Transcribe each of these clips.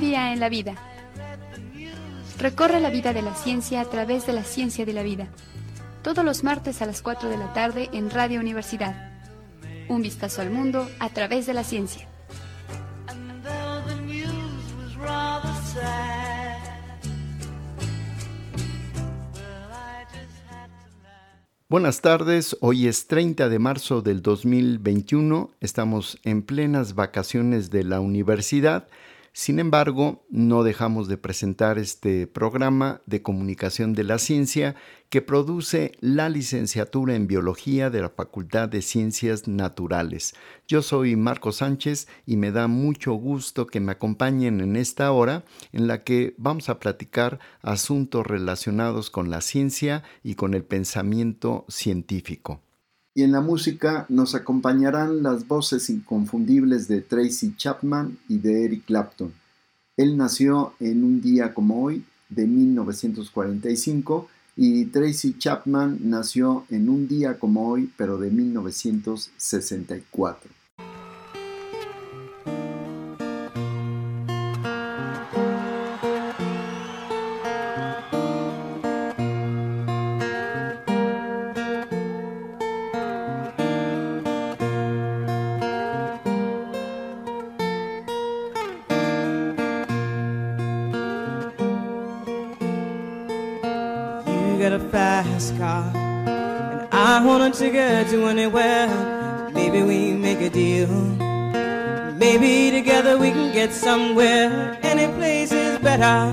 Día en la vida. Recorre la vida de la ciencia a través de la ciencia de la vida. Todos los martes a las 4 de la tarde en Radio Universidad. Un vistazo al mundo a través de la ciencia. Buenas tardes, hoy es 30 de marzo del 2021, estamos en plenas vacaciones de la universidad sin embargo, no dejamos de presentar este programa de comunicación de la ciencia que produce la licenciatura en biología de la Facultad de Ciencias Naturales. Yo soy Marco Sánchez y me da mucho gusto que me acompañen en esta hora en la que vamos a platicar asuntos relacionados con la ciencia y con el pensamiento científico y en la música nos acompañarán las voces inconfundibles de Tracy Chapman y de Eric Clapton. Él nació en un día como hoy de 1945 y Tracy Chapman nació en un día como hoy pero de 1964. To get to anywhere. Maybe we make a deal. Maybe together we can get somewhere. Any place is better.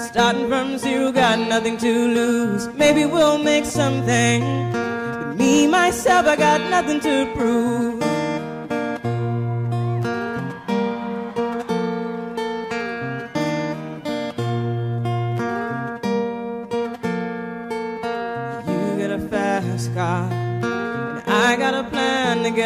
Starting from zero, got nothing to lose. Maybe we'll make something. But me, myself, I got nothing to prove.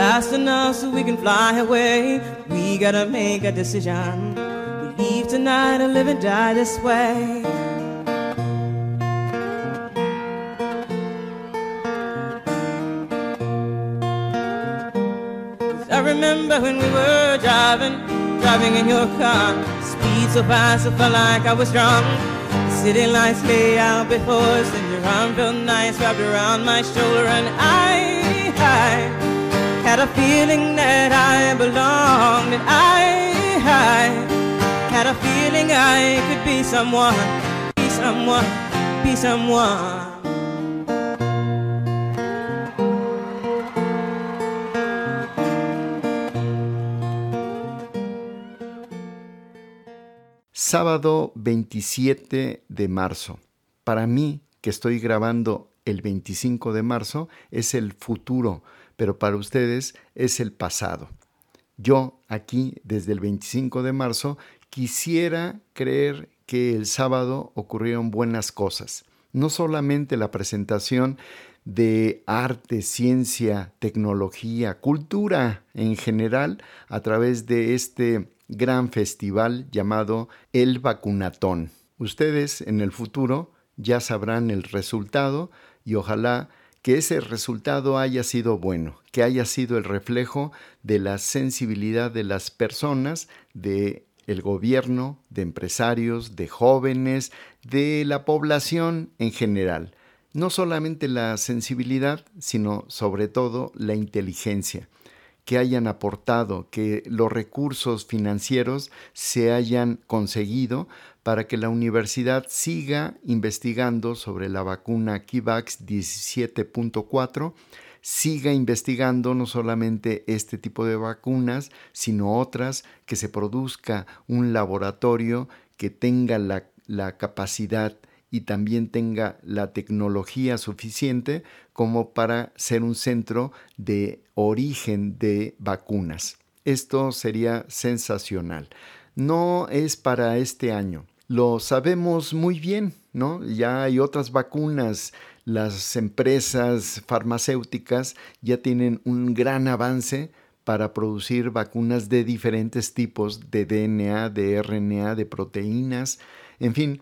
fast enough so we can fly away. We gotta make a decision. We leave tonight or live and die this way. I remember when we were driving, driving in your car. Speed so fast, I felt like I was drunk. City lights lay out before us, and your arm felt nice wrapped around my shoulder, and I, I had a feeling that I belonged, and I, I had a feeling I could be someone, be someone, be someone. Sábado 27 de marzo. Para mí, que estoy grabando el 25 de marzo, es el futuro pero para ustedes es el pasado. Yo aquí, desde el 25 de marzo, quisiera creer que el sábado ocurrieron buenas cosas. No solamente la presentación de arte, ciencia, tecnología, cultura en general a través de este gran festival llamado El Vacunatón. Ustedes en el futuro ya sabrán el resultado y ojalá que ese resultado haya sido bueno, que haya sido el reflejo de la sensibilidad de las personas, de el gobierno, de empresarios, de jóvenes, de la población en general. No solamente la sensibilidad, sino sobre todo la inteligencia que hayan aportado, que los recursos financieros se hayan conseguido para que la universidad siga investigando sobre la vacuna Kivax 17.4 siga investigando no solamente este tipo de vacunas, sino otras, que se produzca un laboratorio que tenga la, la capacidad y también tenga la tecnología suficiente como para ser un centro de origen de vacunas. Esto sería sensacional. No es para este año. Lo sabemos muy bien, ¿no? Ya hay otras vacunas. Las empresas farmacéuticas ya tienen un gran avance para producir vacunas de diferentes tipos de DNA, de RNA, de proteínas, en fin,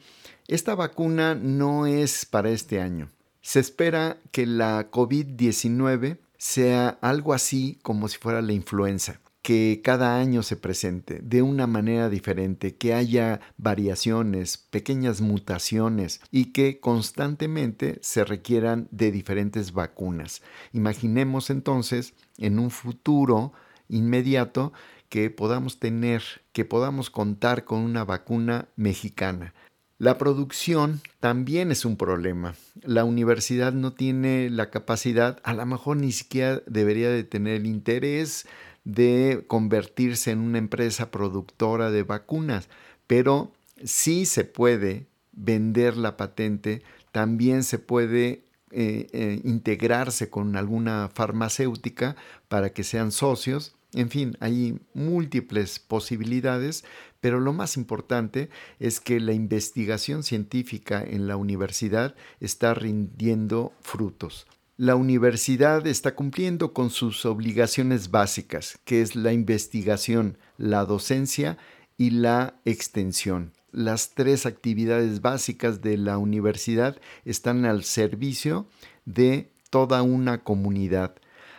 esta vacuna no es para este año. Se espera que la COVID-19 sea algo así como si fuera la influenza, que cada año se presente de una manera diferente, que haya variaciones, pequeñas mutaciones y que constantemente se requieran de diferentes vacunas. Imaginemos entonces en un futuro inmediato que podamos tener, que podamos contar con una vacuna mexicana la producción también es un problema. La universidad no tiene la capacidad, a lo mejor ni siquiera debería de tener el interés de convertirse en una empresa productora de vacunas, pero sí se puede vender la patente, también se puede eh, eh, integrarse con alguna farmacéutica para que sean socios. En fin, hay múltiples posibilidades, pero lo más importante es que la investigación científica en la universidad está rindiendo frutos. La universidad está cumpliendo con sus obligaciones básicas, que es la investigación, la docencia y la extensión. Las tres actividades básicas de la universidad están al servicio de toda una comunidad.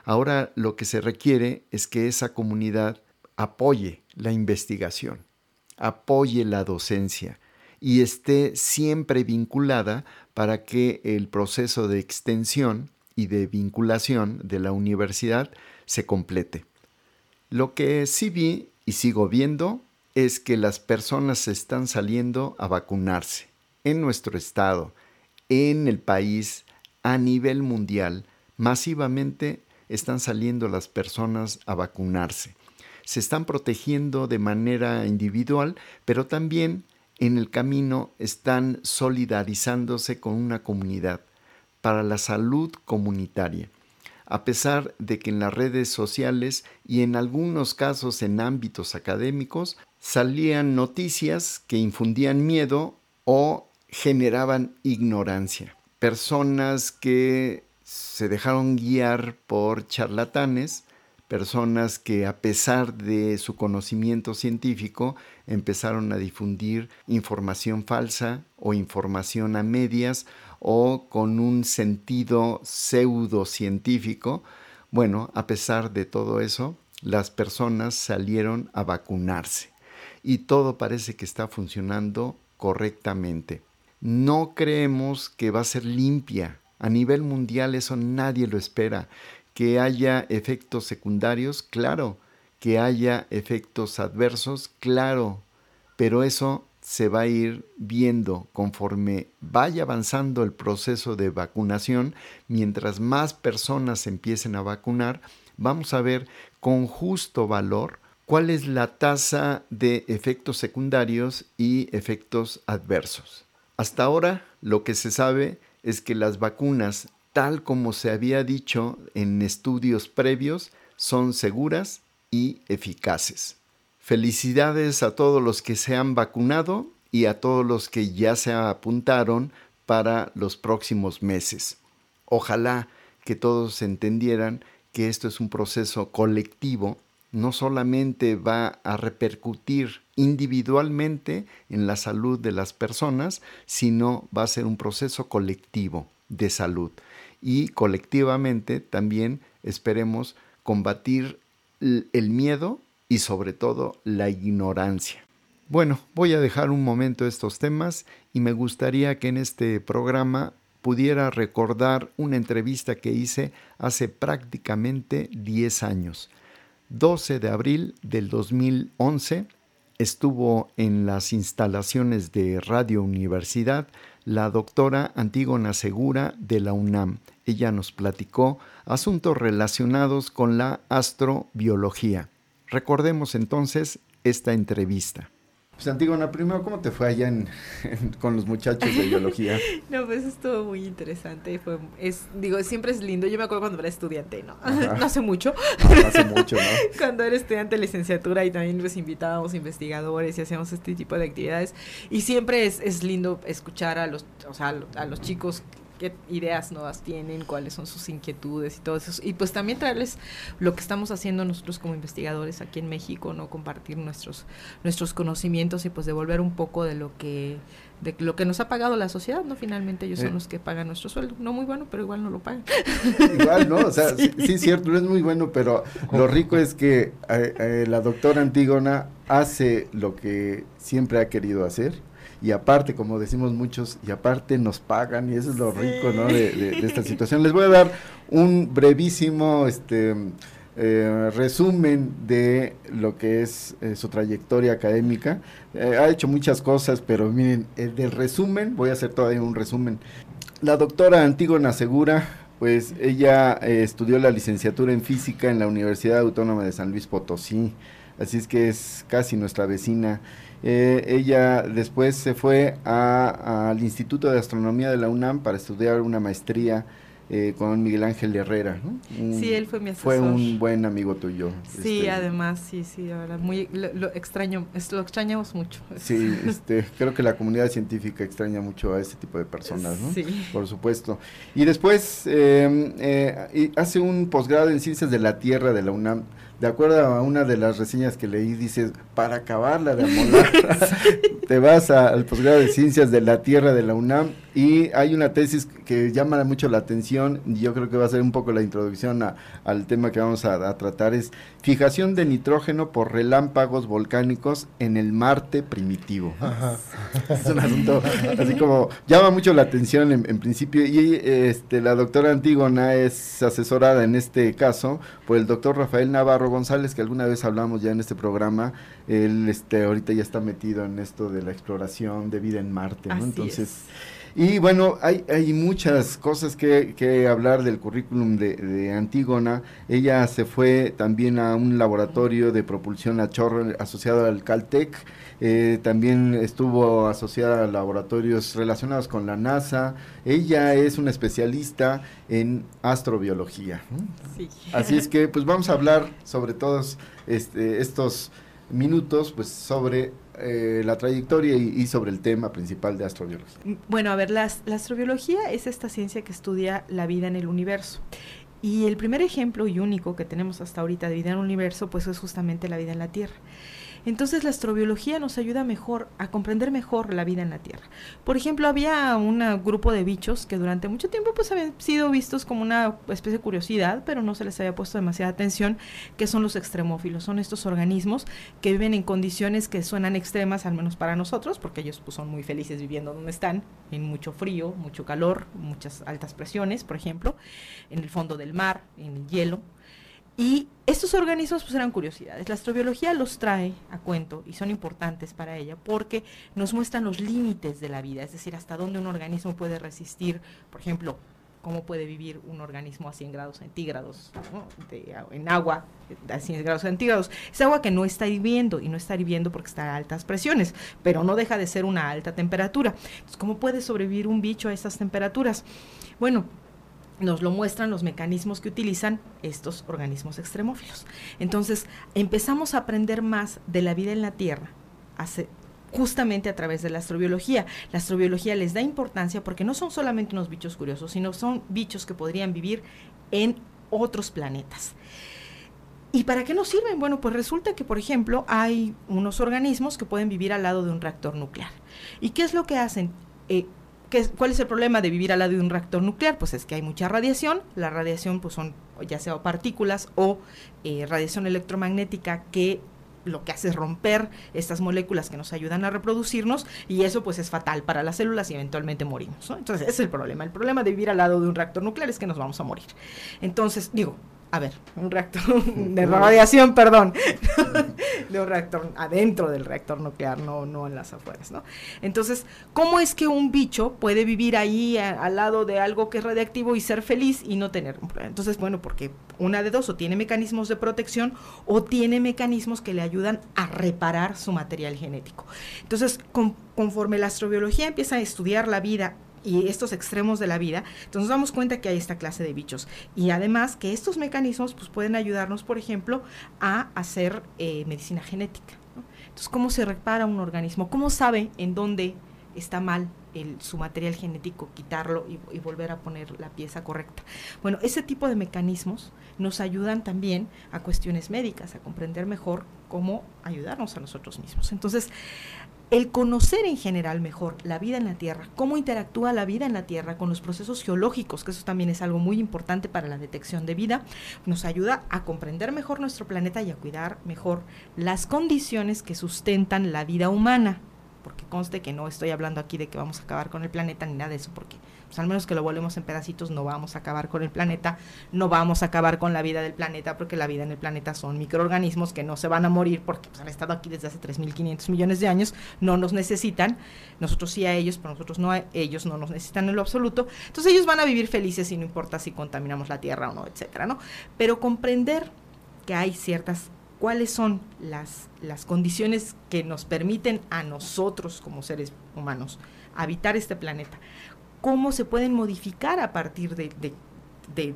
Ahora lo que se requiere es que esa comunidad apoye la investigación apoye la docencia y esté siempre vinculada para que el proceso de extensión y de vinculación de la universidad se complete. Lo que sí vi y sigo viendo es que las personas están saliendo a vacunarse en nuestro estado, en el país, a nivel mundial, masivamente están saliendo las personas a vacunarse se están protegiendo de manera individual, pero también en el camino están solidarizándose con una comunidad para la salud comunitaria. A pesar de que en las redes sociales y en algunos casos en ámbitos académicos salían noticias que infundían miedo o generaban ignorancia. Personas que se dejaron guiar por charlatanes personas que a pesar de su conocimiento científico empezaron a difundir información falsa o información a medias o con un sentido pseudocientífico. Bueno, a pesar de todo eso, las personas salieron a vacunarse y todo parece que está funcionando correctamente. No creemos que va a ser limpia. A nivel mundial eso nadie lo espera. Que haya efectos secundarios, claro, que haya efectos adversos, claro, pero eso se va a ir viendo conforme vaya avanzando el proceso de vacunación, mientras más personas empiecen a vacunar, vamos a ver con justo valor cuál es la tasa de efectos secundarios y efectos adversos. Hasta ahora lo que se sabe es que las vacunas tal como se había dicho en estudios previos, son seguras y eficaces. Felicidades a todos los que se han vacunado y a todos los que ya se apuntaron para los próximos meses. Ojalá que todos entendieran que esto es un proceso colectivo, no solamente va a repercutir individualmente en la salud de las personas, sino va a ser un proceso colectivo de salud y colectivamente también esperemos combatir el miedo y sobre todo la ignorancia. Bueno, voy a dejar un momento estos temas y me gustaría que en este programa pudiera recordar una entrevista que hice hace prácticamente 10 años. 12 de abril del 2011 estuvo en las instalaciones de Radio Universidad la doctora Antígona Segura de la UNAM. Ella nos platicó asuntos relacionados con la astrobiología. Recordemos entonces esta entrevista. Pues Antígona, primero, ¿cómo te fue allá con los muchachos de biología? no, pues estuvo muy interesante. Fue, es, digo, siempre es lindo. Yo me acuerdo cuando era estudiante, ¿no? no hace mucho. No, hace mucho, ¿no? cuando era estudiante de licenciatura y también nos invitábamos investigadores y hacíamos este tipo de actividades. Y siempre es, es lindo escuchar a los, o sea, a los chicos qué ideas nuevas tienen, cuáles son sus inquietudes y todo eso. Y pues también traerles lo que estamos haciendo nosotros como investigadores aquí en México, ¿no? Compartir nuestros, nuestros conocimientos y pues devolver un poco de lo que de lo que nos ha pagado la sociedad, ¿no? Finalmente ellos son los que pagan nuestro sueldo. No muy bueno, pero igual no lo pagan. Igual, ¿no? O sea, sí, es cierto, no es muy bueno, pero lo rico es que eh, eh, la doctora Antígona hace lo que siempre ha querido hacer y aparte, como decimos muchos, y aparte nos pagan y eso es lo rico, ¿no? De, esta situación. Les voy a dar un brevísimo, este, eh, resumen de lo que es eh, su trayectoria académica. Eh, ha hecho muchas cosas, pero miren, del resumen, voy a hacer todavía un resumen. La doctora Antígona Segura, pues ella estudió la licenciatura en física en la Universidad Autónoma de San Luis Potosí, así es que es casi nuestra vecina. Eh, ella después se fue al Instituto de Astronomía de la UNAM para estudiar una maestría eh, con Miguel Ángel Herrera. sí, él fue mi asesor. Fue un buen amigo tuyo. Sí, este, además, sí, sí, ahora muy lo, extraño, lo extrañamos mucho. Sí, este, creo que la comunidad científica extraña mucho a ese tipo de personas, ¿no? Sí. Por supuesto. Y después em, eh, hace un posgrado en Ciencias de la Tierra de la UNAM de acuerdo a una de las reseñas que leí, dice, para acabarla de amolar, te vas al posgrado de Ciencias de la Tierra de la UNAM y hay una tesis que llama mucho la atención, y yo creo que va a ser un poco la introducción al tema que vamos a, tratar, es fijación de nitrógeno por relámpagos volcánicos en el Marte primitivo. es un asunto así como llama mucho la atención en, principio y este, la doctora Antígona es asesorada en este caso por el doctor Rafael Navarro González, que alguna vez hablamos ya en este programa, él este, ahorita ya está metido en esto de la exploración de vida en Marte, ¿no? Entonces... Y bueno, hay, hay muchas cosas que, que hablar del currículum de, de, Antígona. Ella se fue también a un laboratorio de propulsión a chorro asociado al Caltech. Eh, también estuvo asociada a laboratorios relacionados con la NASA. Ella es una especialista en astrobiología. Así es que pues vamos a hablar sobre todos este, estos minutos pues sobre eh, la trayectoria y, sobre el tema principal de astrobiología. Mm, bueno, a ver, la astrobiología es esta ciencia que estudia la vida en el universo. Y el primer ejemplo y único que tenemos hasta ahorita de vida en el universo, pues es justamente la vida en la Tierra. Entonces la astrobiología nos ayuda mejor a comprender mejor la vida en la Tierra. Por ejemplo, había un grupo de bichos que durante mucho tiempo pues habían sido vistos como una especie de curiosidad, pero no se les había puesto demasiada atención, que son los extremófilos. Son estos organismos que viven en condiciones que suenan extremas, al menos para nosotros, porque ellos pues, son muy felices viviendo donde están, en mucho frío, mucho calor, muchas altas presiones, por ejemplo, en el fondo del mar, en el hielo. Y estos organismos pues eran curiosidades. La astrobiología los trae a cuento y son importantes para ella porque nos muestran los límites de la vida, es decir, hasta dónde un organismo puede resistir, por ejemplo, cómo puede vivir un organismo a 100 grados centígrados en agua a 100 grados centígrados. Es agua que no está hirviendo y no está hirviendo porque está a altas presiones, pero no deja de ser una alta temperatura. Entonces, ¿cómo puede sobrevivir un bicho a esas temperaturas? Bueno, nos lo muestran los mecanismos que utilizan estos organismos extremófilos. Entonces, empezamos a aprender más de la vida en la Tierra justamente a través de la astrobiología. La astrobiología les da importancia porque no son solamente unos bichos curiosos, sino son bichos que podrían vivir en otros planetas. ¿Y para qué nos sirven? Bueno, pues resulta que, por ejemplo, hay unos organismos que pueden vivir al lado de un reactor nuclear. ¿Y qué es lo que hacen? Eh, ¿Cuál es el problema de vivir al lado de un reactor nuclear? Pues es que hay mucha radiación. La radiación pues son ya sea partículas o eh, radiación electromagnética que lo que hace es romper estas moléculas que nos ayudan a reproducirnos y eso pues es fatal para las células y eventualmente morimos. Entonces ese es el problema. El problema de vivir al lado de un reactor nuclear es que nos vamos a morir. Entonces, digo, a ver, un reactor de radiación, perdón, de un reactor adentro del reactor nuclear, no, no en las afueras, ¿no? Entonces, ¿cómo es que un bicho puede vivir ahí al lado de algo que es radiactivo y ser feliz y no tener un problema? Entonces, bueno, porque una de dos, o tiene mecanismos de protección o tiene mecanismos que le ayudan a reparar su material genético. Entonces, conforme la astrobiología empieza a estudiar la vida y estos extremos de la vida, entonces nos damos cuenta que hay esta clase de bichos. Y además que estos mecanismos pues, pueden ayudarnos, por ejemplo, a hacer eh, medicina genética. Entonces, ¿cómo se repara un organismo? ¿Cómo sabe en dónde está mal el, su material genético, quitarlo y, y, volver a poner la pieza correcta? Bueno, ese tipo de mecanismos nos ayudan también a cuestiones médicas, a comprender mejor cómo ayudarnos a nosotros mismos. Entonces, el conocer en general mejor la vida en la Tierra, cómo interactúa la vida en la Tierra con los procesos geológicos, que eso también es algo muy importante para la detección de vida, nos ayuda a comprender mejor nuestro planeta y a cuidar mejor las condiciones que sustentan la vida humana. Porque conste que no estoy hablando aquí de que vamos a acabar con el planeta ni nada de eso, porque pues al menos que lo volvemos en pedacitos, no vamos a acabar con el planeta, no vamos a acabar con la vida del planeta, porque la vida en el planeta son microorganismos que no se van a morir porque pues, han estado aquí desde hace 3.500 millones de años, no nos necesitan, nosotros sí a ellos, pero nosotros no a ellos, no nos necesitan en lo absoluto, entonces ellos van a vivir felices y no importa si contaminamos la tierra o no, etcétera, ¿no? Pero comprender que hay ciertas cuáles son las, las condiciones que nos permiten a nosotros como seres humanos habitar este planeta, cómo se pueden modificar a partir de,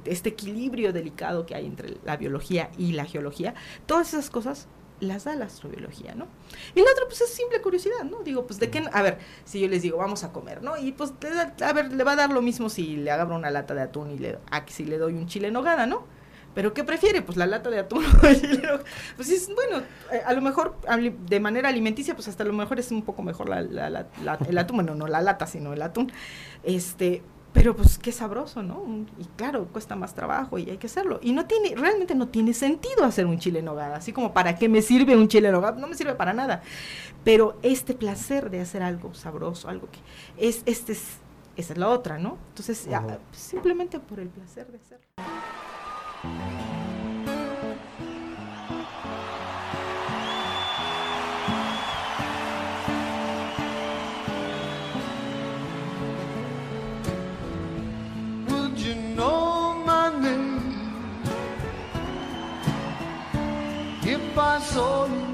este equilibrio delicado que hay entre la biología y la geología, todas esas cosas las da la astrobiología, ¿no? Y la otra, pues es simple curiosidad, ¿no? Digo, pues de qué, a ver, si yo les digo, vamos a comer, ¿no? Y pues, a ver, le va a dar lo mismo si le agarro una lata de atún y le, a, si le doy un chile en nogada, ¿no? ¿Pero qué prefiere? Pues la lata de atún. pues es, bueno, eh, a lo mejor de manera alimenticia, pues hasta a lo mejor es un poco mejor la, el atún. Bueno, no la lata, sino el atún. Este, pero pues qué sabroso, ¿no? Y claro, cuesta más trabajo y hay que hacerlo. Y no tiene, realmente no tiene sentido hacer un chile en nogada. Así como, ¿para qué me sirve un chile en nogada? No me sirve para nada. Pero este placer de hacer algo sabroso, algo que es, este es, esa es la otra, ¿no? Entonces, simplemente por el placer de hacerlo. If I saw you?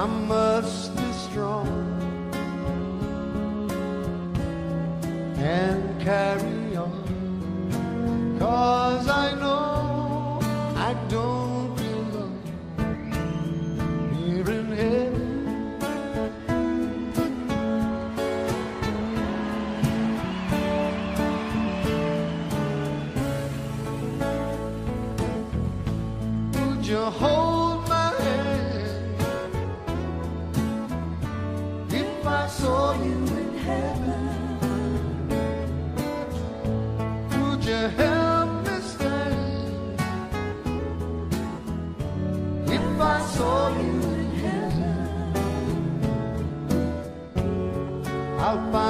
I must be strong and carry on. Cause I know I don't belong here in heaven. Would you hold? out by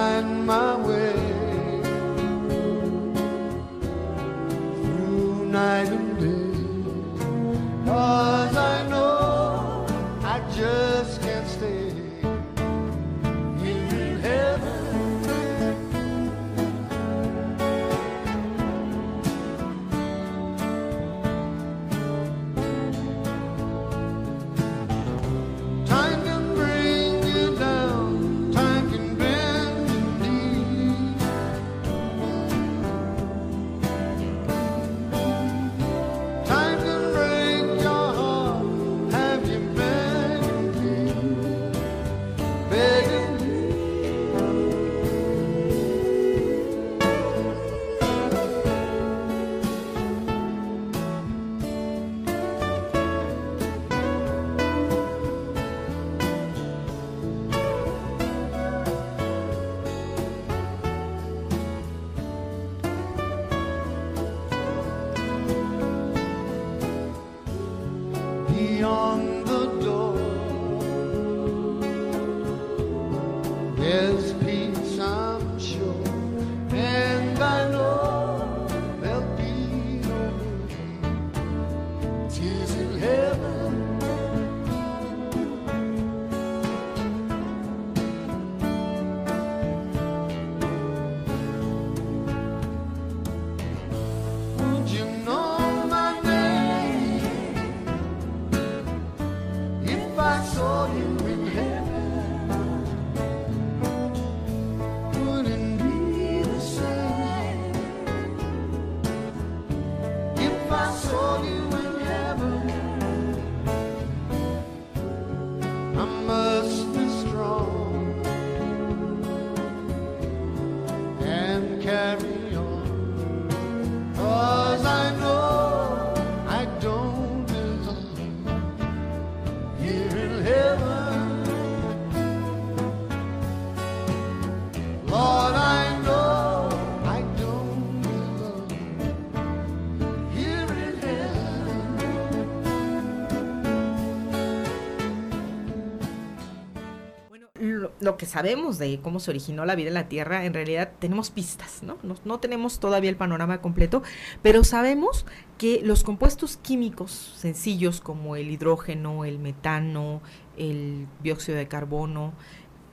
lo, que sabemos de cómo se originó la vida en la Tierra, en realidad tenemos pistas, ¿no? No, no tenemos todavía el panorama completo, pero sabemos que los compuestos químicos sencillos como el hidrógeno, el metano, el dióxido de carbono,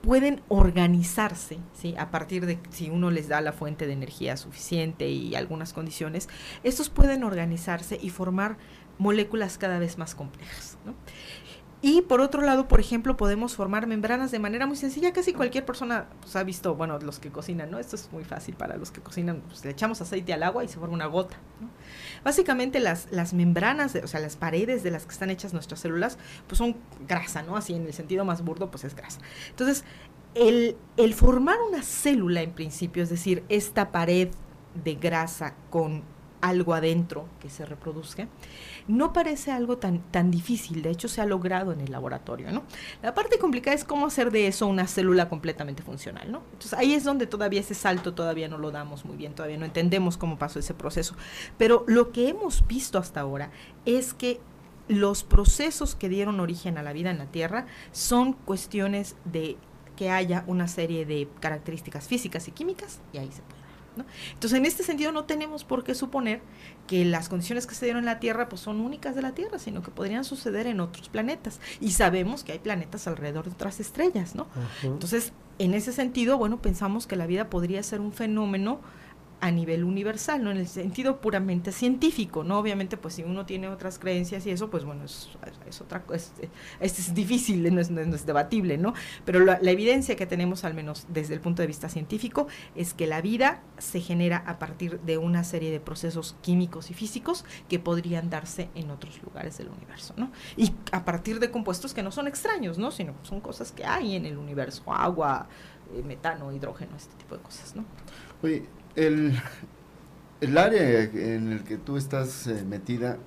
pueden organizarse, ¿sí? A partir de si uno les da la fuente de energía suficiente y algunas condiciones, estos pueden organizarse y formar moléculas cada vez más complejas, ¿no? Y por otro lado, por ejemplo, podemos formar membranas de manera muy sencilla. Casi cualquier persona pues, ha visto, bueno, los que cocinan, ¿no? Esto es muy fácil para los que cocinan. Pues, le echamos aceite al agua y se forma una gota, ¿no? Básicamente las, las membranas, o sea, las paredes de las que están hechas nuestras células, pues son grasa, ¿no? Así en el sentido más burdo, pues es grasa. Entonces, el, el formar una célula en principio, es decir, esta pared de grasa con algo adentro que se reproduzca, no parece algo tan, tan difícil, de hecho se ha logrado en el laboratorio, ¿no? La parte complicada es cómo hacer de eso una célula completamente funcional, ¿no? Entonces ahí es donde todavía ese salto todavía no lo damos muy bien, todavía no entendemos cómo pasó ese proceso. Pero lo que hemos visto hasta ahora es que los procesos que dieron origen a la vida en la Tierra son cuestiones de que haya una serie de características físicas y químicas y ahí se puede. Entonces, en este sentido, no tenemos por qué suponer que las condiciones que se dieron en la Tierra pues, son únicas de la Tierra, sino que podrían suceder en otros planetas. Y sabemos que hay planetas alrededor de otras estrellas, ¿no? Entonces, en ese sentido, bueno, pensamos que la vida podría ser un fenómeno a nivel universal, ¿no? En el sentido puramente científico, ¿no? Obviamente, pues si uno tiene otras creencias y eso, pues bueno, es, es otra cosa, es, es, difícil, no es, debatible, ¿no? Pero la, la, evidencia que tenemos, al menos desde el punto de vista científico, es que la vida se genera a partir de una serie de procesos químicos y físicos que podrían darse en otros lugares del universo, ¿no? Y a partir de compuestos que no son extraños, ¿no? Sino son cosas que hay en el universo, agua, eh, metano, hidrógeno, este tipo de cosas, ¿no? Oye, el, el área en el que tú estás eh, metida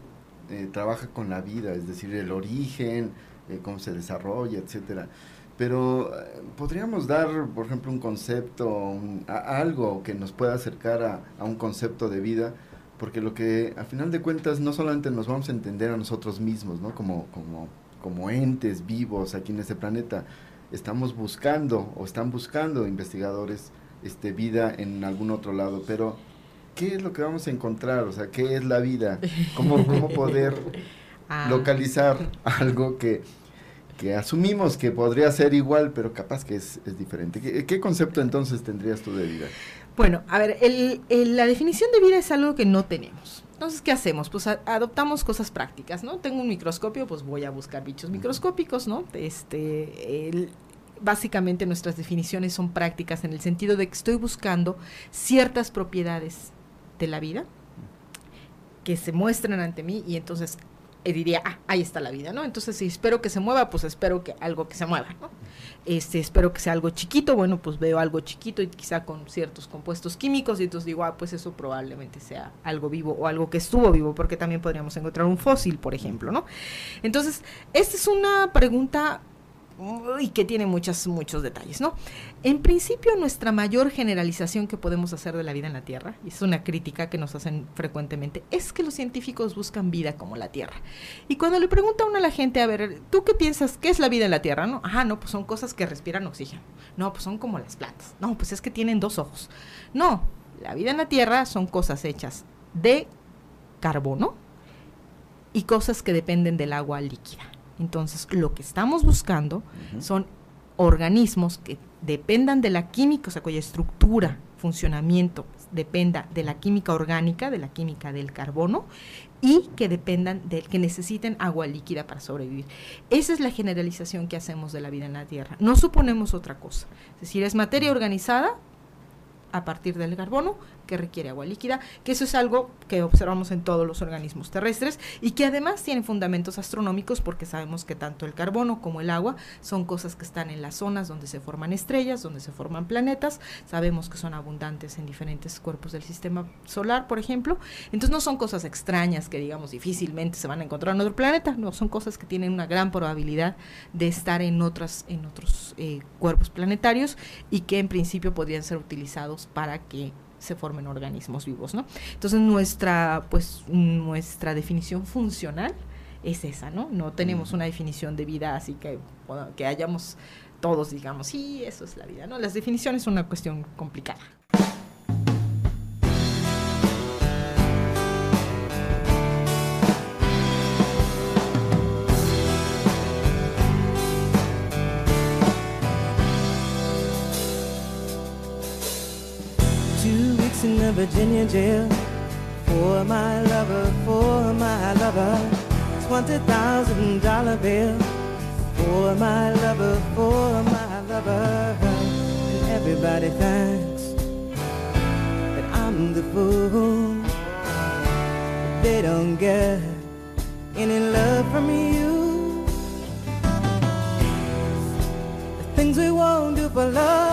eh, trabaja con la vida, es decir, el origen, eh, cómo se desarrolla, etcétera. Pero podríamos dar, por ejemplo, un concepto, algo que nos pueda acercar a, a, un concepto de vida, porque lo que a final de cuentas no solamente nos vamos a entender a nosotros mismos, ¿no? Como, como, como entes vivos aquí en este planeta, estamos buscando o están buscando investigadores este, vida en algún otro lado, pero ¿qué es lo que vamos a encontrar? O sea, ¿qué es la vida? ¿Cómo, cómo poder ah. localizar algo que, que asumimos que podría ser igual, pero capaz que es, es diferente? ¿Qué, ¿Qué, concepto entonces tendrías tú de vida? Bueno, a ver, el, el, la definición de vida es algo que no tenemos. Entonces, ¿qué hacemos? Pues a, adoptamos cosas prácticas, ¿no? Tengo un microscopio, pues voy a buscar bichos microscópicos, ¿no? Este, el, básicamente nuestras definiciones son prácticas en el sentido de que estoy buscando ciertas propiedades de la vida que se muestran ante mí y entonces diría, ah, ahí está la vida, ¿no? Entonces, si espero que se mueva, pues espero que algo que se mueva, ¿no? Este, espero que sea algo chiquito, bueno, pues veo algo chiquito y quizá con ciertos compuestos químicos y entonces digo, ah, pues eso probablemente sea algo vivo o algo que estuvo vivo, porque también podríamos encontrar un fósil, por ejemplo, ¿no? Entonces, esta es una pregunta y que tiene muchos, muchos detalles, ¿no? En principio, nuestra mayor generalización que podemos hacer de la vida en la Tierra, y es una crítica que nos hacen frecuentemente, es que los científicos buscan vida como la Tierra. Y cuando le pregunta uno a la gente, a ver, ¿tú qué piensas? ¿Qué es la vida en la Tierra? No, ajá, no, pues son cosas que respiran oxígeno. No, pues son como las plantas. No, pues es que tienen dos ojos. No, la vida en la Tierra son cosas hechas de carbono y cosas que dependen del agua líquida. Entonces, lo que estamos buscando son organismos que dependan de la química, o sea, cuya estructura, funcionamiento dependa de la química orgánica, de la química del carbono y que dependan de que necesiten agua líquida para sobrevivir. Esa es la generalización que hacemos de la vida en la Tierra. No suponemos otra cosa. Es decir, es materia organizada a partir del carbono que requiere agua líquida, que eso es algo que observamos en todos los organismos terrestres y que además tiene fundamentos astronómicos porque sabemos que tanto el carbono como el agua son cosas que están en las zonas donde se forman estrellas, donde se forman planetas, sabemos que son abundantes en diferentes cuerpos del sistema solar, por ejemplo, entonces no son cosas extrañas que digamos difícilmente se van a encontrar en otro planeta, no, son cosas que tienen una gran probabilidad de estar en, otras, en otros eh, cuerpos planetarios y que en principio podrían ser utilizados para que se formen organismos vivos, ¿no? Entonces nuestra, pues, nuestra definición funcional es esa, ¿no? No tenemos una definición de vida así que, que hayamos todos, digamos, sí, eso es la vida, ¿no? Las definiciones son una cuestión complicada. In Virginia jail for my lover, for my lover. Twenty thousand dollar bill for my lover, for my lover. And everybody thinks that I'm the fool. They don't get any love from you. The things we won't do for love.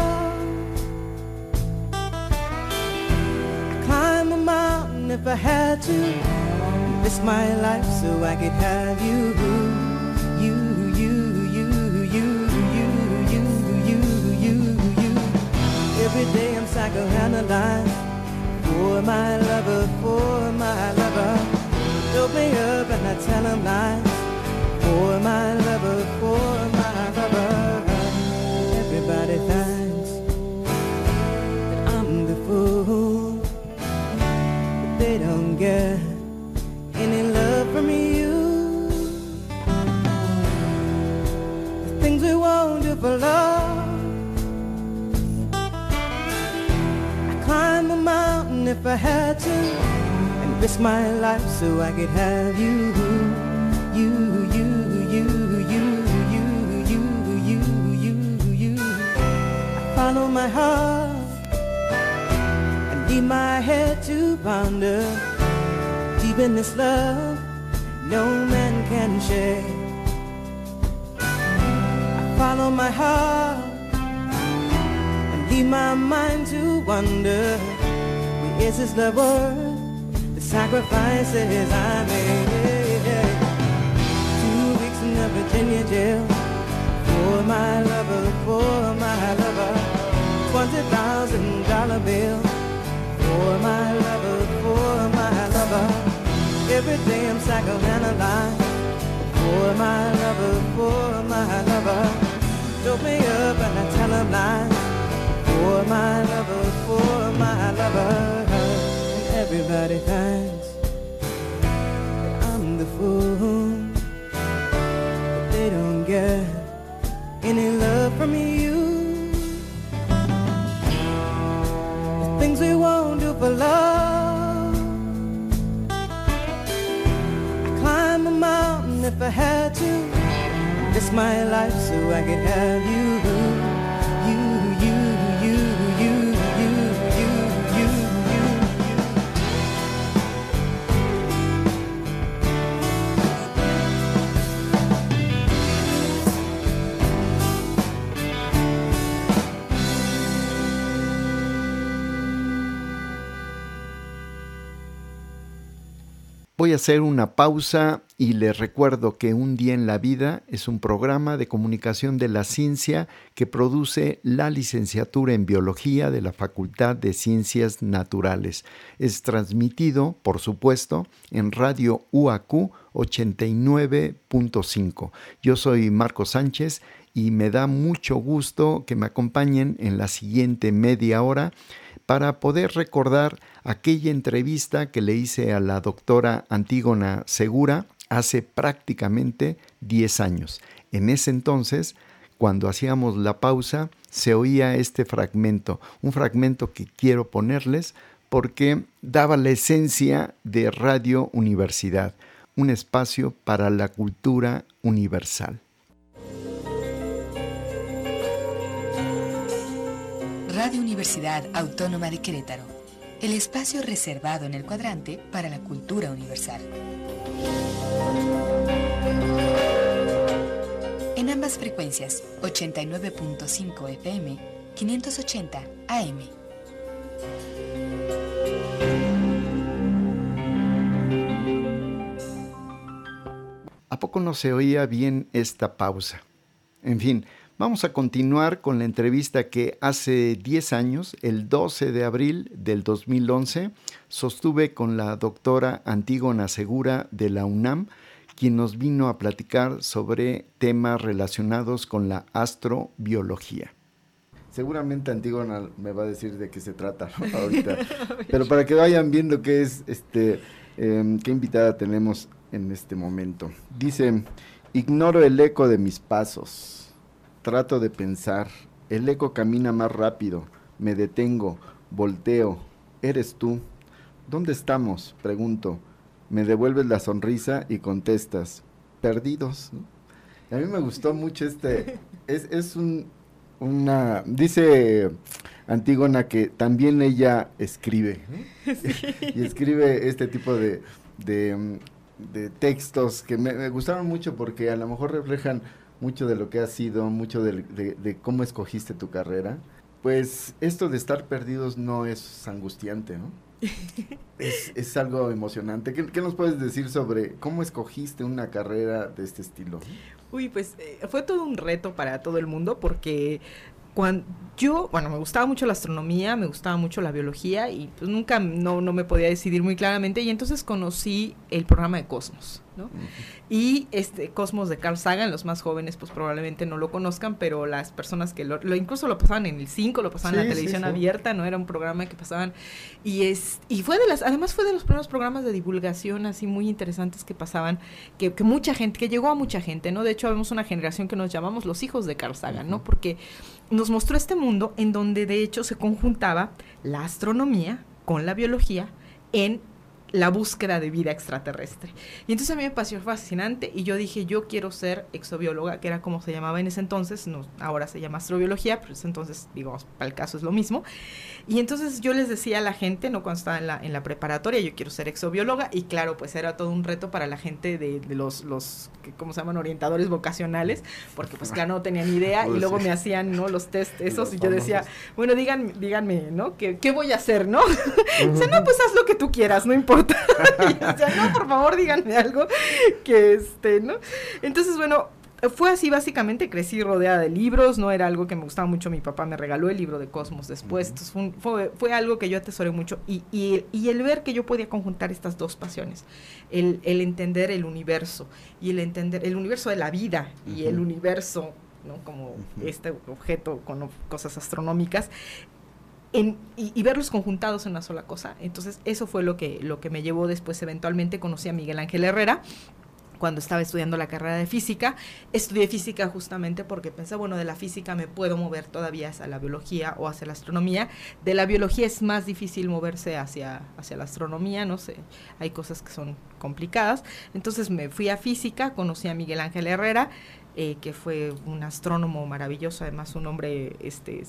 If I had to. Risk my life so I could have you. You, you, you, you, you, you, you, you, you. Every day I'm psychoanalyzed for my lover, for my lover. Dope me up and I tell him lies for my lover, for my lover. Everybody thinks they don't get any love from you. The things we won't do for love. I climb a mountain if I had to, and risk my life so I could have you. You, you, you, you, you, you, you, you, you. I follow my heart leave my head to ponder deep in this love no man can share. I follow my heart and leave my mind to wonder where is this love worth the sacrifices I made. Two weeks in the Virginia jail for my lover, psychoanalyzed for my lover, for my lover. Dope me up and I tell him lies for my lover, for my lover. And everybody thinks that I'm the fool, but they don't get any love from you. things we won't do for love. If I had to. Risk my life so I could have. You, Voy a hacer una pausa y les recuerdo que Un día en la vida es un programa de comunicación de la ciencia que produce la licenciatura en biología de la Facultad de Ciencias Naturales. Es transmitido, por supuesto, en Radio UAQ 89.5. Yo soy Marco Sánchez y me da mucho gusto que me acompañen en la siguiente media hora para poder recordar aquella entrevista que le hice a la doctora Antígona Segura hace prácticamente 10 años. En ese entonces, cuando hacíamos la pausa, se oía este fragmento, un fragmento que quiero ponerles porque daba la esencia de Radio Universidad, un espacio para la cultura universal. Radio Universidad Autónoma de Querétaro, el espacio reservado en el cuadrante para la cultura universal. En ambas frecuencias, 89.5 FM, 580 AM. ¿A poco no se oía bien esta pausa? En fin, Vamos a continuar con la entrevista que hace 10 años, el 12 de abril del 2011, sostuve con la doctora Antígona Segura de la UNAM, quien nos vino a platicar sobre temas relacionados con la astrobiología. Seguramente Antígona me va a decir de qué se trata ahorita, pero para que vayan viendo qué es, este, em, qué invitada tenemos en este momento. Dice, ignoro el eco de mis pasos Trato de pensar. El eco camina más rápido. Me detengo. Volteo. Eres tú. ¿Dónde estamos? Pregunto. Me devuelves la sonrisa y contestas. Perdidos. a mí me gustó mucho este. Es, es un, una. Dice Antígona que también ella escribe. y escribe este tipo de, de, de textos que me, me, gustaron mucho porque a lo mejor reflejan mucho de lo que has sido, mucho de, cómo escogiste tu carrera, pues esto de estar perdidos no es angustiante, ¿no? es, algo emocionante. ¿Qué, nos puedes decir sobre cómo escogiste una carrera de este estilo? Uy, pues eh, fue todo un reto para todo el mundo porque cuando yo, bueno, me gustaba mucho la astronomía, me gustaba mucho la biología y pues nunca no, no me podía decidir muy claramente y entonces conocí el programa de Cosmos. Y este Cosmos de Carl Sagan, los más jóvenes pues probablemente no lo conozcan, pero las personas que lo, incluso lo pasaban en el 5, lo pasaban en la televisión abierta, no era un programa que pasaban y es y fue de las además fue de los primeros programas de divulgación así muy interesantes que pasaban, que, mucha gente, que llegó a mucha gente, ¿no? De hecho, vemos una generación que nos llamamos los hijos de Carl Sagan, ¿no? Porque nos mostró este mundo en donde de hecho se conjuntaba la astronomía con la biología en la búsqueda de vida extraterrestre. Y entonces a mí me pareció fascinante y yo dije, yo quiero ser exobióloga, que era como se llamaba en ese entonces, no, ahora se llama astrobiología, pero entonces, digamos, para el caso es lo mismo. Y entonces yo les decía a la gente, no cuando estaba en la, en la preparatoria, yo quiero ser exobióloga y claro, pues era todo un reto para la gente de, los, los, ¿cómo se llaman? Orientadores vocacionales, porque pues claro, no tenían idea y luego me hacían, ¿no? Los test esos y, yo decía, bueno, díganme, díganme, ¿no? ¿Qué, ¿Qué, voy a hacer, no? Dice, no, pues haz lo que tú quieras, no importa no, por favor, díganme algo que este, ¿no? Entonces, bueno, fue así básicamente, crecí rodeada de libros, no era algo que me gustaba mucho, mi papá me regaló el libro de Cosmos después, fue, fue, algo que yo atesoré mucho y, y, y, el ver que yo podía conjuntar estas dos pasiones, el, el, entender el universo y el entender el universo de la vida y el universo, ¿no? Como este objeto con cosas astronómicas, y, verlos conjuntados en una sola cosa. Entonces, eso fue lo que, lo que me llevó después, eventualmente conocí a Miguel Ángel Herrera cuando estaba estudiando la carrera de física. Estudié física justamente porque pensé, bueno, de la física me puedo mover todavía hacia la biología o hacia la astronomía. De la biología es más difícil moverse hacia, hacia la astronomía, no sé, hay cosas que son complicadas. Entonces me fui a física, conocí a Miguel Ángel Herrera, eh, que fue un astrónomo maravilloso, además un hombre este,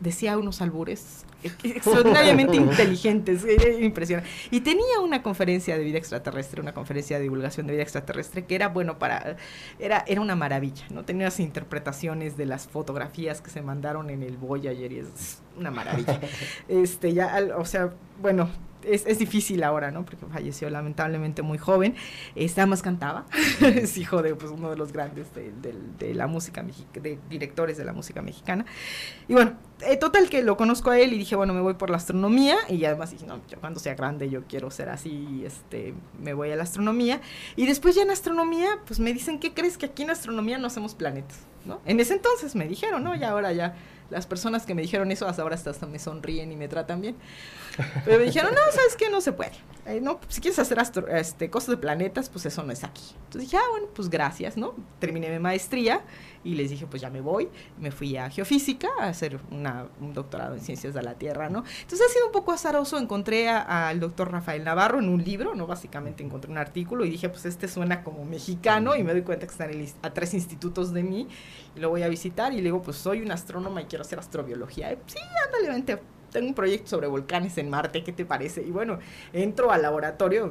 decía unos albures extraordinariamente inteligentes, era impresionante. Y tenía una conferencia de vida extraterrestre, una conferencia de divulgación de vida extraterrestre que era bueno para, era, era una maravilla, ¿no? Tenía las interpretaciones de las fotografías que se mandaron en el Voyager y es una maravilla. este, ya, o sea, bueno, es, es difícil ahora, ¿no? Porque falleció lamentablemente muy joven. Este, además cantaba, es hijo de pues, uno de los grandes de, del- de la música, mexi- de directores de la música mexicana. Y bueno, eh, total que lo conozco a él y dije, bueno, me voy por la astronomía. Y además dije, no, yo cuando sea grande yo quiero ser así, este, me voy a la astronomía. Y después ya en astronomía, pues me dicen, ¿qué crees que aquí en astronomía no hacemos planetas? ¿no? En ese entonces me dijeron, ¿no? Y ahora ya las personas que me dijeron eso hasta ahora hasta me sonríen y me tratan bien. Pero me dijeron, no, ¿sabes qué? No se puede. Eh, no, si quieres hacer astro- este, cosas de planetas, pues eso no es aquí. Entonces dije, ah, bueno, pues gracias, ¿no? Terminé mi maestría y les dije, pues ya me voy. Me fui a geofísica a hacer una- un doctorado en ciencias de la Tierra, ¿no? Entonces ha sido un poco azaroso. Encontré al doctor Rafael Navarro en un libro, ¿no? Básicamente encontré un artículo y dije, pues este suena como mexicano y me doy cuenta que están a tres institutos de mí y lo voy a visitar y le digo, pues soy un astrónoma y quiero hacer astrobiología. Y, sí, ándale, vente. Tengo un proyecto sobre volcanes en Marte, ¿qué te parece? Y bueno, entro al laboratorio,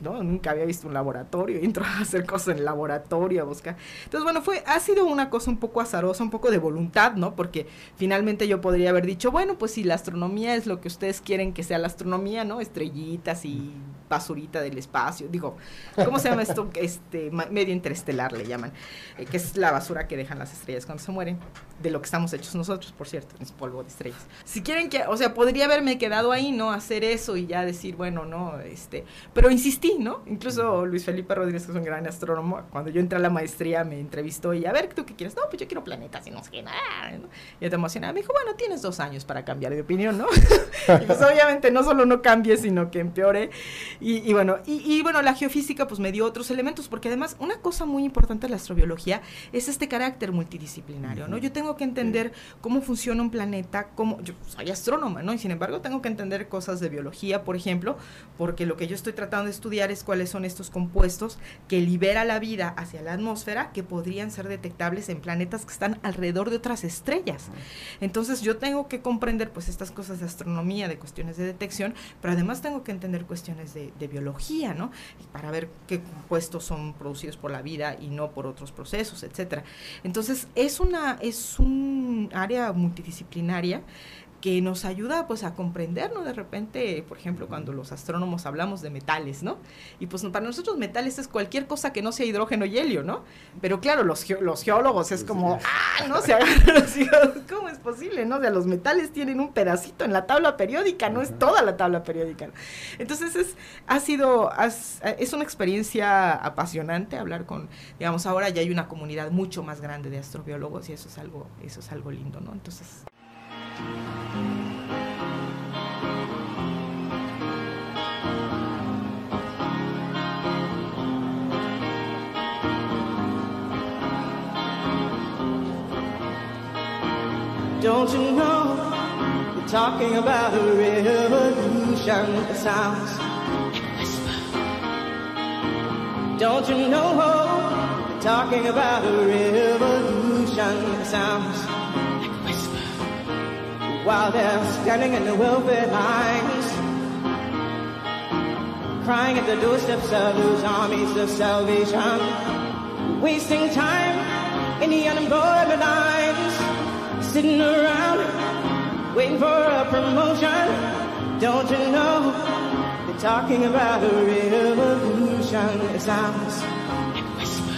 ¿no? Nunca había visto un laboratorio, entro a hacer cosas en el laboratorio, a buscar. Entonces, bueno, fue, ha sido una cosa un poco azarosa, un poco de voluntad, ¿no? Porque finalmente yo podría haber dicho, bueno, pues si la astronomía es lo que ustedes quieren que sea la astronomía, ¿no? Estrellitas y basurita del espacio, digo, ¿cómo se llama esto? Este, medio interestelar le llaman, eh, que es la basura que dejan las estrellas cuando se mueren, de lo que estamos hechos nosotros, por cierto, es polvo de estrellas. Si quieren que, o sea, podría haberme quedado ahí, ¿no? Hacer eso y ya decir, bueno, no, este, pero insistí, ¿no? Incluso Luis Felipe Rodríguez, que es un gran astrónomo, cuando yo entré a la maestría me entrevistó y a ver, ¿tú qué quieres? No, pues yo quiero planetas y no sé qué, nada, ¿no? Y yo te emocionaba, me dijo, bueno, tienes dos años para cambiar de opinión, ¿no? y pues obviamente no solo no cambie, sino que empeore. Y, y bueno, y, y bueno, la geofísica pues me dio otros elementos, porque además una cosa muy importante de la astrobiología es este carácter multidisciplinario, ¿no? Yo tengo que entender cómo funciona un planeta, cómo, yo soy astrónoma, ¿no? Y sin embargo tengo que entender cosas de biología, por ejemplo, porque lo que yo estoy tratando de estudiar es cuáles son estos compuestos que libera la vida hacia la atmósfera que podrían ser detectables en planetas que están alrededor de otras estrellas. Entonces yo tengo que comprender pues estas cosas de astronomía, de cuestiones de detección, pero además tengo que entender cuestiones de, de biología, ¿no? Y para ver qué compuestos son producidos por la vida y no por otros procesos, etcétera. Entonces es una es un área multidisciplinaria que nos ayuda pues a comprender, ¿no? De repente, por ejemplo, cuando los astrónomos hablamos de metales, ¿no? Y pues para nosotros metales es cualquier cosa que no sea hidrógeno y helio, ¿no? Pero claro, los, los geólogos es como, ¡ah! ¿no? Se ¿cómo es posible, no? O sea, los metales tienen un pedacito en la tabla periódica, no es toda la tabla periódica. Entonces es, ha sido, has- es una experiencia apasionante hablar con, digamos, ahora ya hay una comunidad mucho más grande de astrobiólogos y eso es algo, eso es algo lindo, ¿no? Entonces... Don't you know you're talking about a revolution that sounds like a whisper? Don't you know you're talking about a revolution that sounds? While they're standing in the welfare lines, crying at the doorsteps of those armies of salvation, wasting time in the unemployment lines sitting around waiting for a promotion. Don't you know they're talking about a revolution? It sounds like a whisper.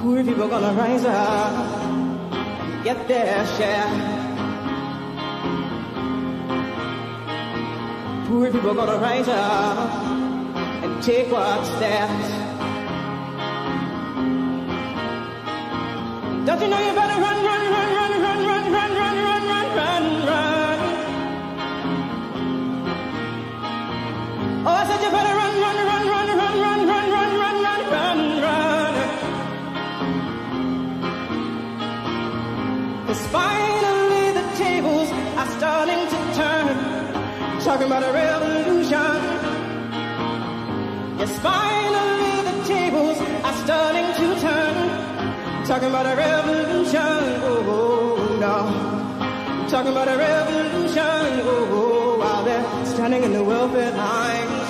Poor people gonna rise up get their share. Poor people gonna rise up and take what's theirs. Don't you know you better run, run, Talking about a revolution. Yes, finally the tables are starting to turn talking about a revolution. Oh, oh, no. Talking about a revolution. Oh, oh, while they're standing in the welfare lines.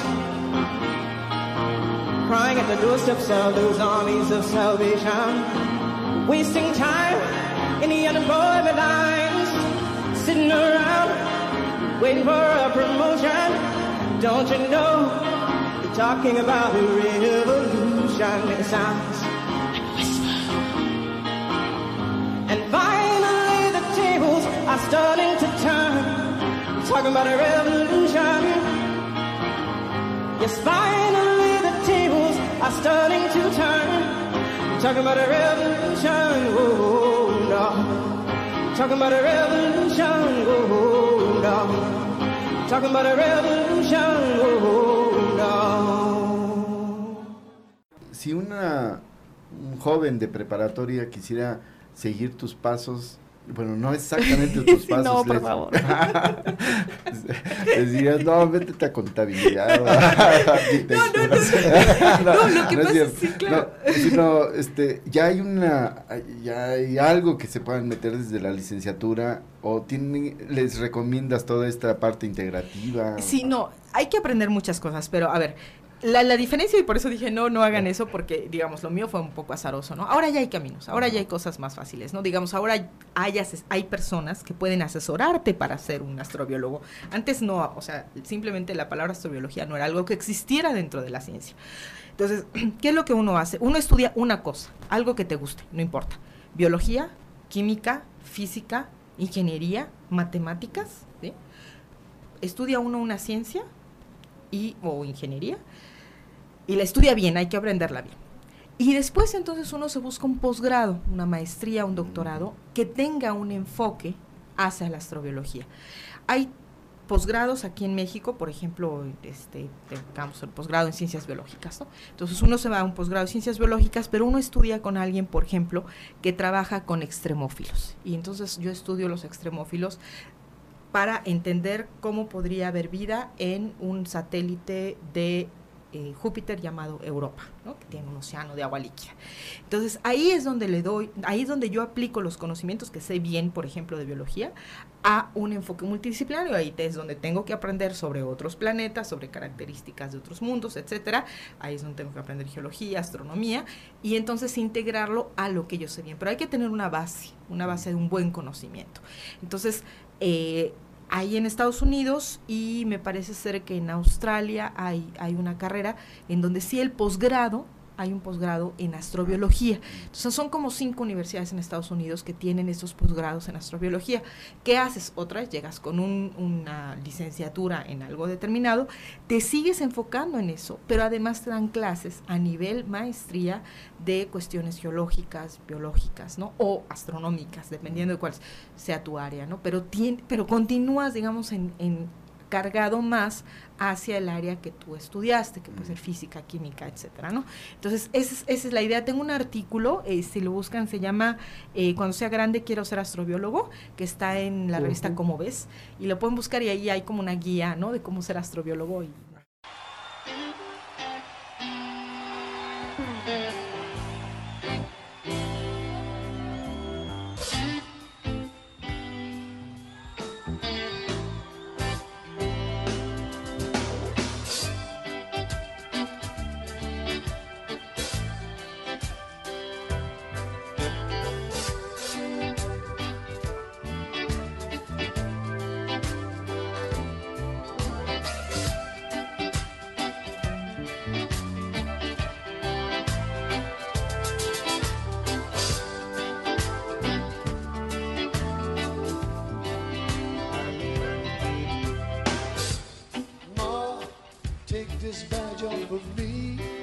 Crying at the doorsteps of those armies of salvation. Wasting time in the unemployment lines. Sitting around waiting for a promotion. Don't you know? They're talking about a revolution. It sounds like a whisper. And finally, the tables are starting to turn. Talking about a revolution. Yes, finally, the tables are starting to turn. Talking about a revolution. No. Talking about a revolution. Oh, no. Talking about a revolution. Oh, no. Si una, un joven de preparatoria quisiera seguir tus pasos, bueno, no exactamente tus pasos. No, por les- favor. les dirías, no, vete a contabilidad. o a arquitectura". No, lo que es pasa es- sí, claro. No, sino, este, ya hay una, ya hay algo que se puedan meter desde la licenciatura o tienen, les recomiendas toda esta parte integrativa. Sí, no, hay que aprender muchas cosas, pero a ver, la, la diferencia, y por eso dije, no, no hagan eso, porque, digamos, lo mío fue un poco azaroso, ¿no? Ahora ya hay caminos, ahora ya hay cosas más fáciles, ¿no? Digamos, ahora hay, hay personas que pueden asesorarte para ser un astrobiólogo. Antes no, o sea, simplemente la palabra astrobiología no era algo que existiera dentro de la ciencia. Entonces, ¿qué es lo que uno hace? Uno estudia una cosa, algo que te guste, no importa. Biología, química, física, ingeniería, matemáticas, ¿sí? Estudia uno una ciencia y, o ingeniería y la estudia bien, hay que aprenderla bien. Y después entonces uno se busca un posgrado, una maestría, un doctorado, que tenga un enfoque hacia la astrobiología. Hay posgrados aquí en México, por ejemplo, este, el posgrado en ciencias biológicas, ¿no? Entonces uno se va a un posgrado en ciencias biológicas, pero uno estudia con alguien, por ejemplo, que trabaja con extremófilos. Y entonces yo estudio los extremófilos para entender cómo podría haber vida en un satélite de eh, Júpiter llamado Europa, ¿no? que tiene un océano de agua líquida. Entonces ahí es donde le doy, ahí es donde yo aplico los conocimientos que sé bien, por ejemplo, de biología, a un enfoque multidisciplinario. Ahí es donde tengo que aprender sobre otros planetas, sobre características de otros mundos, etcétera. Ahí es donde tengo que aprender geología, astronomía y entonces integrarlo a lo que yo sé bien. Pero hay que tener una base, una base de un buen conocimiento. Entonces, eh, hay en Estados Unidos y me parece ser que en Australia hay, hay una carrera en donde sí el posgrado, hay un posgrado en astrobiología. Entonces son como cinco universidades en Estados Unidos que tienen estos posgrados en astrobiología. ¿Qué haces? Otra vez llegas con un- una licenciatura en algo determinado, te sigues enfocando en eso, pero además te dan clases a nivel maestría de cuestiones geológicas, biológicas, ¿no? O astronómicas, dependiendo de cuál sea tu área, ¿no? Pero, pero continúas, digamos, en, en cargado más hacia el área que tú estudiaste, que puede ser física, química, etcétera, ¿no? Entonces, esa es, esa es la idea. Tengo un artículo, eh, si lo buscan, se llama eh, Cuando sea grande quiero ser astrobiólogo, que está en la revista Como ves, y lo pueden buscar y ahí hay como una guía, ¿no? De cómo ser astrobiólogo y this badge off of me.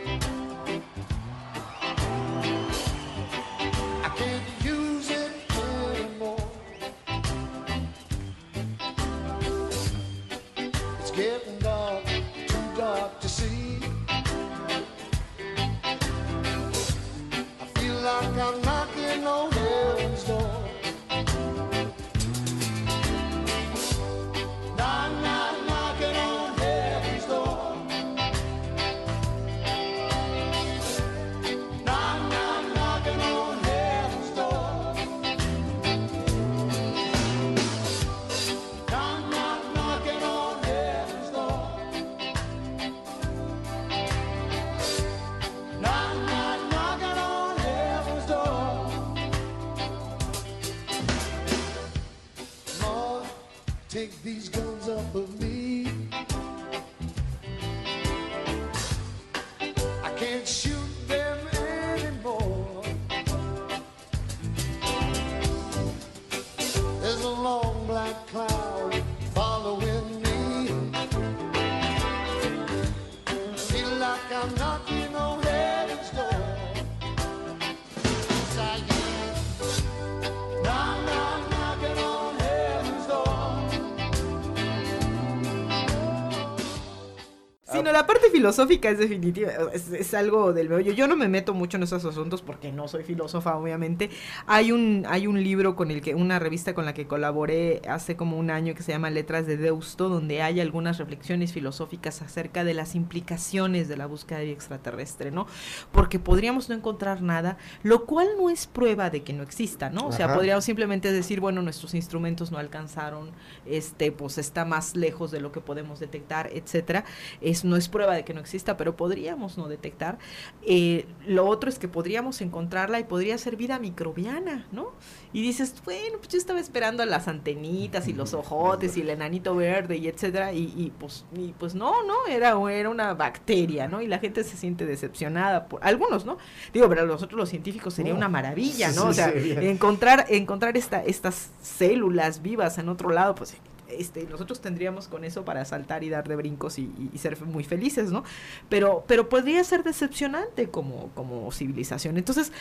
Filosófica es definitiva, es, es algo del meollo. Yo no me meto mucho en esos asuntos porque no soy filósofa, obviamente. Hay un, hay un libro con el que, una revista con la que colaboré hace como un año que se llama Letras de Deusto, donde hay algunas reflexiones filosóficas acerca de las implicaciones de la búsqueda de vida extraterrestre, ¿no? Porque podríamos no encontrar nada, lo cual no es prueba de que no exista, ¿no? O sea, Ajá. podríamos simplemente decir, bueno, nuestros instrumentos no alcanzaron, este, pues está más lejos de lo que podemos detectar, etcétera. Es, no es prueba de que no exista, pero podríamos no detectar. Eh, lo otro es que podríamos encontrarla y podría ser vida microbiana, ¿no? Y dices, bueno, pues yo estaba esperando las antenitas y los ojotes y el enanito verde y etcétera, y, y pues, y pues no, no, era, era una bacteria, ¿no? Y la gente se siente decepcionada por algunos, ¿no? Digo, pero nosotros los científicos sería Oh, una maravilla, sí, ¿no? o sea, sería. encontrar, encontrar esta, estas células vivas en otro lado, pues este, nosotros tendríamos con eso para saltar y dar de brincos y, ser muy felices, ¿no? Pero, pero podría ser decepcionante como, como civilización. Entonces,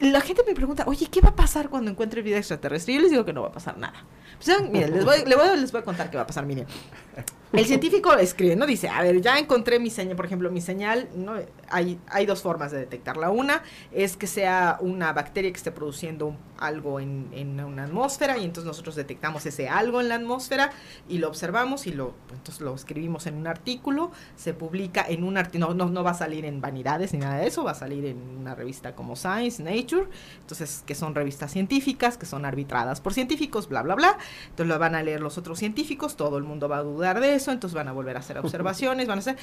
la gente me pregunta, oye, ¿qué va a pasar cuando encuentre vida extraterrestre? Y yo les digo que no va a pasar nada. Pues, miren, les voy, les les voy a contar qué va a pasar, miren. El científico escribe, ¿no? Dice, a ver, ya encontré mi señal, por ejemplo, mi señal, ¿no? Hay, hay dos formas de detectarla. Una es que sea una bacteria que esté produciendo un- algo en, en una atmósfera y entonces nosotros detectamos ese algo en la atmósfera y lo observamos y lo, entonces lo escribimos en un artículo, se publica en un artículo, no, no, no va a salir en vanidades ni nada de eso, va a salir en una revista como Science, Nature, entonces que son revistas científicas, que son arbitradas por científicos, bla, bla, bla, entonces lo van a leer los otros científicos, todo el mundo va a dudar de eso, entonces van a volver a hacer observaciones, van a hacer...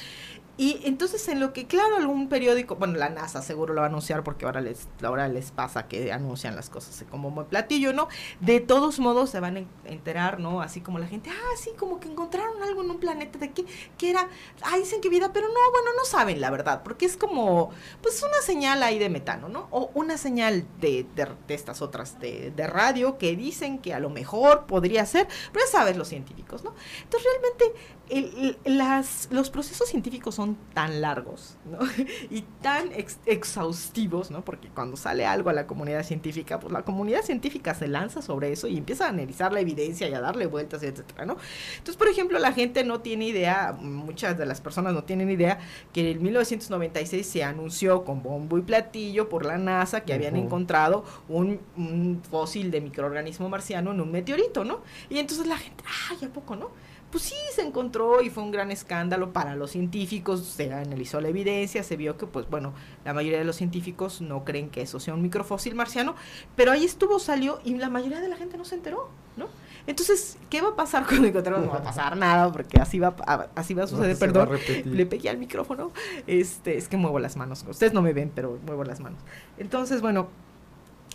Y entonces en lo que, claro, algún periódico, bueno, la NASA seguro lo va a anunciar porque ahora les, ahora les pasa que anuncian las cosas como muy platillo, ¿no? De todos modos se van a en- enterar, ¿no? Así como la gente, ah, sí, como que encontraron algo en un planeta de que, que era, ah, dicen que vida, pero no, bueno, no saben la verdad, porque es como, pues una señal ahí de metano, ¿no? O una señal de, de, de estas otras de, de radio que dicen que a lo mejor podría ser, pero ya sabes los científicos, ¿no? Entonces realmente el- el- las, los procesos científicos son tan largos ¿no? y tan ex- exhaustivos, ¿no? porque cuando sale algo a la comunidad científica, pues la comunidad científica se lanza sobre eso y empieza a analizar la evidencia y a darle vueltas, etcétera, ¿no? Entonces, por ejemplo, la gente no tiene idea, muchas de las personas no tienen idea, que en 1996 se anunció con bombo y platillo por la NASA que habían encontrado un, un fósil de microorganismo marciano en un meteorito, ¿no? Y entonces la gente, ay, ¿a poco no? Pues sí, se encontró y fue un gran escándalo para los científicos, se analizó la evidencia, se vio que, pues bueno, la mayoría de los científicos no creen que eso sea un microfósil marciano, pero ahí estuvo, salió y la mayoría de la gente no se enteró, ¿no? Entonces, ¿qué va a pasar cuando encontremos? No va a pasar nada, porque así va, a- así va a suceder, a perdón. Le pegué al micrófono, este, es que muevo las manos, ustedes no me ven, pero muevo las manos. Entonces, bueno,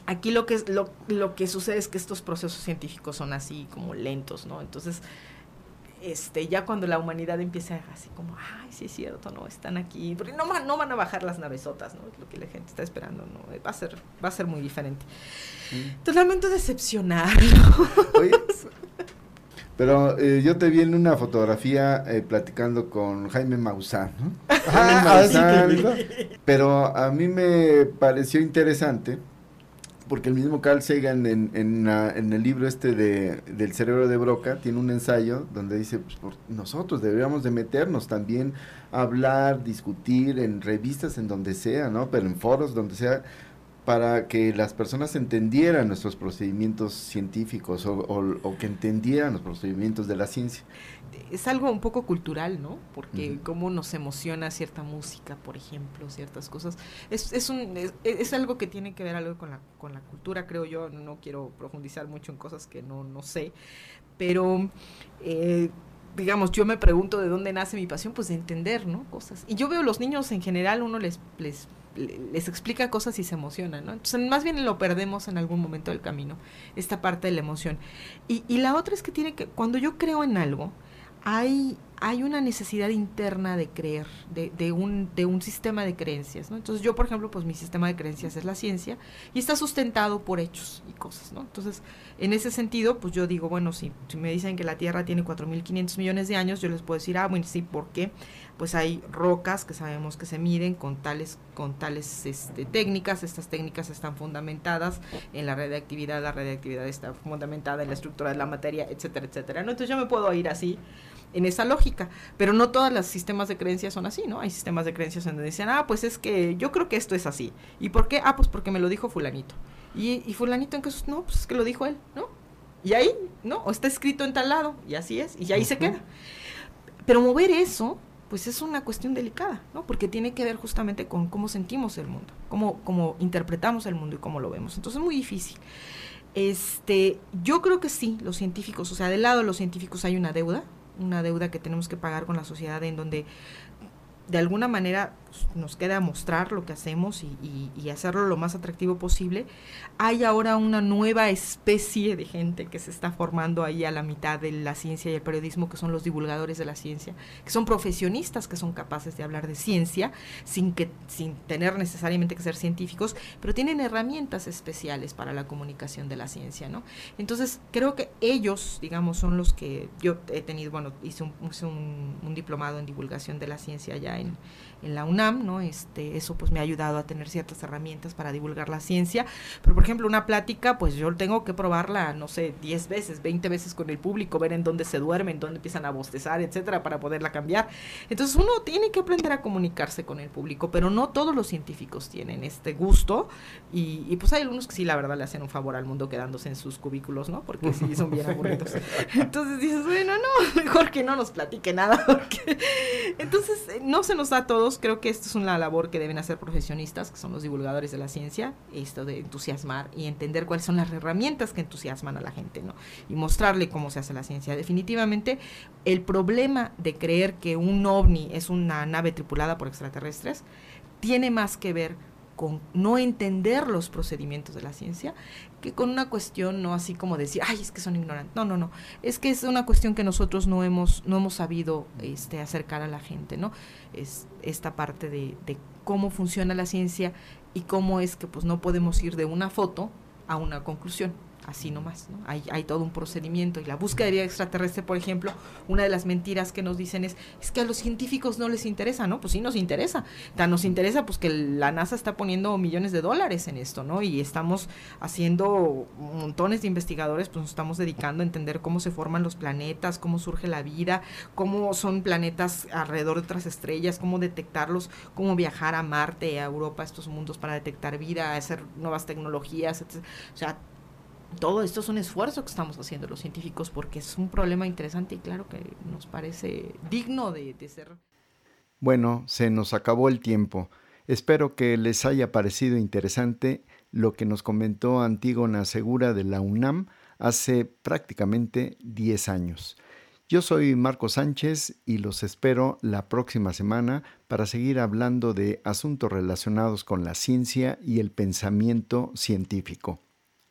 aquí lo que es lo, lo que sucede es que estos procesos científicos son así como lentos, ¿no? Entonces, este, ya cuando la humanidad empieza así como, ay, sí es cierto, no, están aquí, porque no, van- no van a bajar las navesotas, ¿no? Es lo que la gente está esperando, ¿no? Va a ser, va a ser muy diferente. Lamento decepcionar, Oye, pero eh, yo te vi en una fotografía eh, platicando con Jaime Maussan, ¿no? Jaime Ah, sí, Maussan, pero a mí me pareció interesante porque el mismo Carl Sagan en, en, el libro este de, del cerebro de Broca tiene un ensayo donde dice, pues, nosotros deberíamos de meternos también a hablar, discutir en revistas, en donde sea, ¿no? Pero en foros, donde sea, para que las personas entendieran nuestros procedimientos científicos o- o que entendieran los procedimientos de la ciencia. Es algo un poco cultural, ¿no? Porque Ujú. cómo nos emociona cierta música, por ejemplo, ciertas cosas. Es, es, un, es, es algo que tiene que ver algo con la, con la cultura, creo yo. No quiero profundizar mucho en cosas que no, no sé, pero... eh, digamos, yo me pregunto de dónde nace mi pasión, pues de entender, ¿no? Cosas. Y yo veo los niños en general, uno les, les les explica cosas y se emocionan, ¿no? Entonces, más bien lo perdemos en algún momento del camino, esta parte de la emoción. Y, y la otra es que tiene que, cuando yo creo en algo, hay, hay una necesidad interna de creer, de, de, un, de un sistema de creencias, ¿no? Entonces yo, por ejemplo, pues mi sistema de creencias es la ciencia y está sustentado por hechos y cosas, ¿no? Entonces, en ese sentido, pues yo digo, bueno, si, si me dicen que la Tierra tiene 4.500 millones de años, yo les puedo decir, ah, bueno, sí, ¿por qué? Pues hay rocas que sabemos que se miden con tales, con tales este, técnicas, estas técnicas están fundamentadas en la radiactividad, la radiactividad está fundamentada en la estructura de la materia, etcétera, etcétera. Entonces yo me puedo ir así en esa lógica. Pero no todos los sistemas de creencias son así, ¿no? Hay sistemas de creencias donde dicen, ah, pues es que yo creo que esto es así. ¿Y por qué? Ah, pues porque me lo dijo fulanito. Y, y fulanito en qué no, pues es que lo dijo él, ¿no? Y ahí, ¿no? O está escrito en tal lado, y así es, y ahí uh -huh. se queda. Pero mover eso, pues es una cuestión delicada, ¿no? Porque tiene que ver justamente con cómo sentimos el mundo, cómo, cómo interpretamos el mundo y cómo lo vemos. Entonces es muy difícil. Este, yo creo que sí, los científicos, o sea, del lado de los científicos hay una deuda, una deuda que tenemos que pagar con la sociedad en donde de alguna manera nos queda mostrar lo que hacemos y, hacerlo lo más atractivo posible. Hay ahora una nueva especie de gente que se está formando ahí a la mitad de la ciencia y el periodismo, que son los divulgadores de la ciencia, que son profesionistas que son capaces de hablar de ciencia sin, que, sin tener necesariamente que ser científicos, pero tienen herramientas especiales para la comunicación de la ciencia, ¿no? Entonces, creo que ellos, digamos, son los que yo he tenido, bueno, hice un, un, un diplomado en divulgación de la ciencia ya en, en la UNAM, ¿no? Este, eso pues me ha ayudado a tener ciertas herramientas para divulgar la ciencia, pero por ejemplo una plática, pues yo tengo que probarla, no sé, 10 veces, 20 veces con el público, ver en dónde se duermen, dónde empiezan a bostezar, etcétera, para poderla cambiar. Entonces uno tiene que aprender a comunicarse con el público, pero no todos los científicos tienen este gusto y, y pues hay algunos que sí, la verdad, le hacen un favor al mundo quedándose en sus cubículos, ¿no? Porque sí son bien aburridos. Entonces dices, bueno, no, mejor que no nos platique nada, porque entonces no se nos da a todos creo que esto es una labor que deben hacer profesionistas, que son los divulgadores de la ciencia, esto de entusiasmar y entender cuáles son las herramientas que entusiasman a la gente, ¿no? Y mostrarle cómo se hace la ciencia. Definitivamente, el problema de creer que un ovni es una nave tripulada por extraterrestres tiene más que ver con no entender los procedimientos de la ciencia que con una cuestión no así como decir, ay, es que son ignorantes. No, no, no. Es que es una cuestión que nosotros no hemos, no hemos sabido este, acercar a la gente, ¿no? Es esta parte de, de cómo funciona la ciencia y cómo es que pues no podemos ir de una foto a una conclusión así nomás, ¿no? Hay, hay todo un procedimiento y la búsqueda de vida extraterrestre, por ejemplo, una de las mentiras que nos dicen es, es que a los científicos no les interesa, ¿no? Pues sí nos interesa, Tan nos interesa pues que la NASA está poniendo millones de dólares en esto, ¿no? Y estamos haciendo montones de investigadores, pues nos estamos dedicando a entender cómo se forman los planetas, cómo surge la vida, cómo son planetas alrededor de otras estrellas, cómo detectarlos, cómo viajar a Marte, a Europa, a estos mundos para detectar vida, hacer nuevas tecnologías, etc. O sea, todo esto es un esfuerzo que estamos haciendo los científicos porque es un problema interesante y claro que nos parece digno de, de, ser. Bueno, se nos acabó el tiempo. Espero que les haya parecido interesante lo que nos comentó Antígona Segura de la UNAM hace prácticamente 10 años. Yo soy Marco Sánchez y los espero la próxima semana para seguir hablando de asuntos relacionados con la ciencia y el pensamiento científico.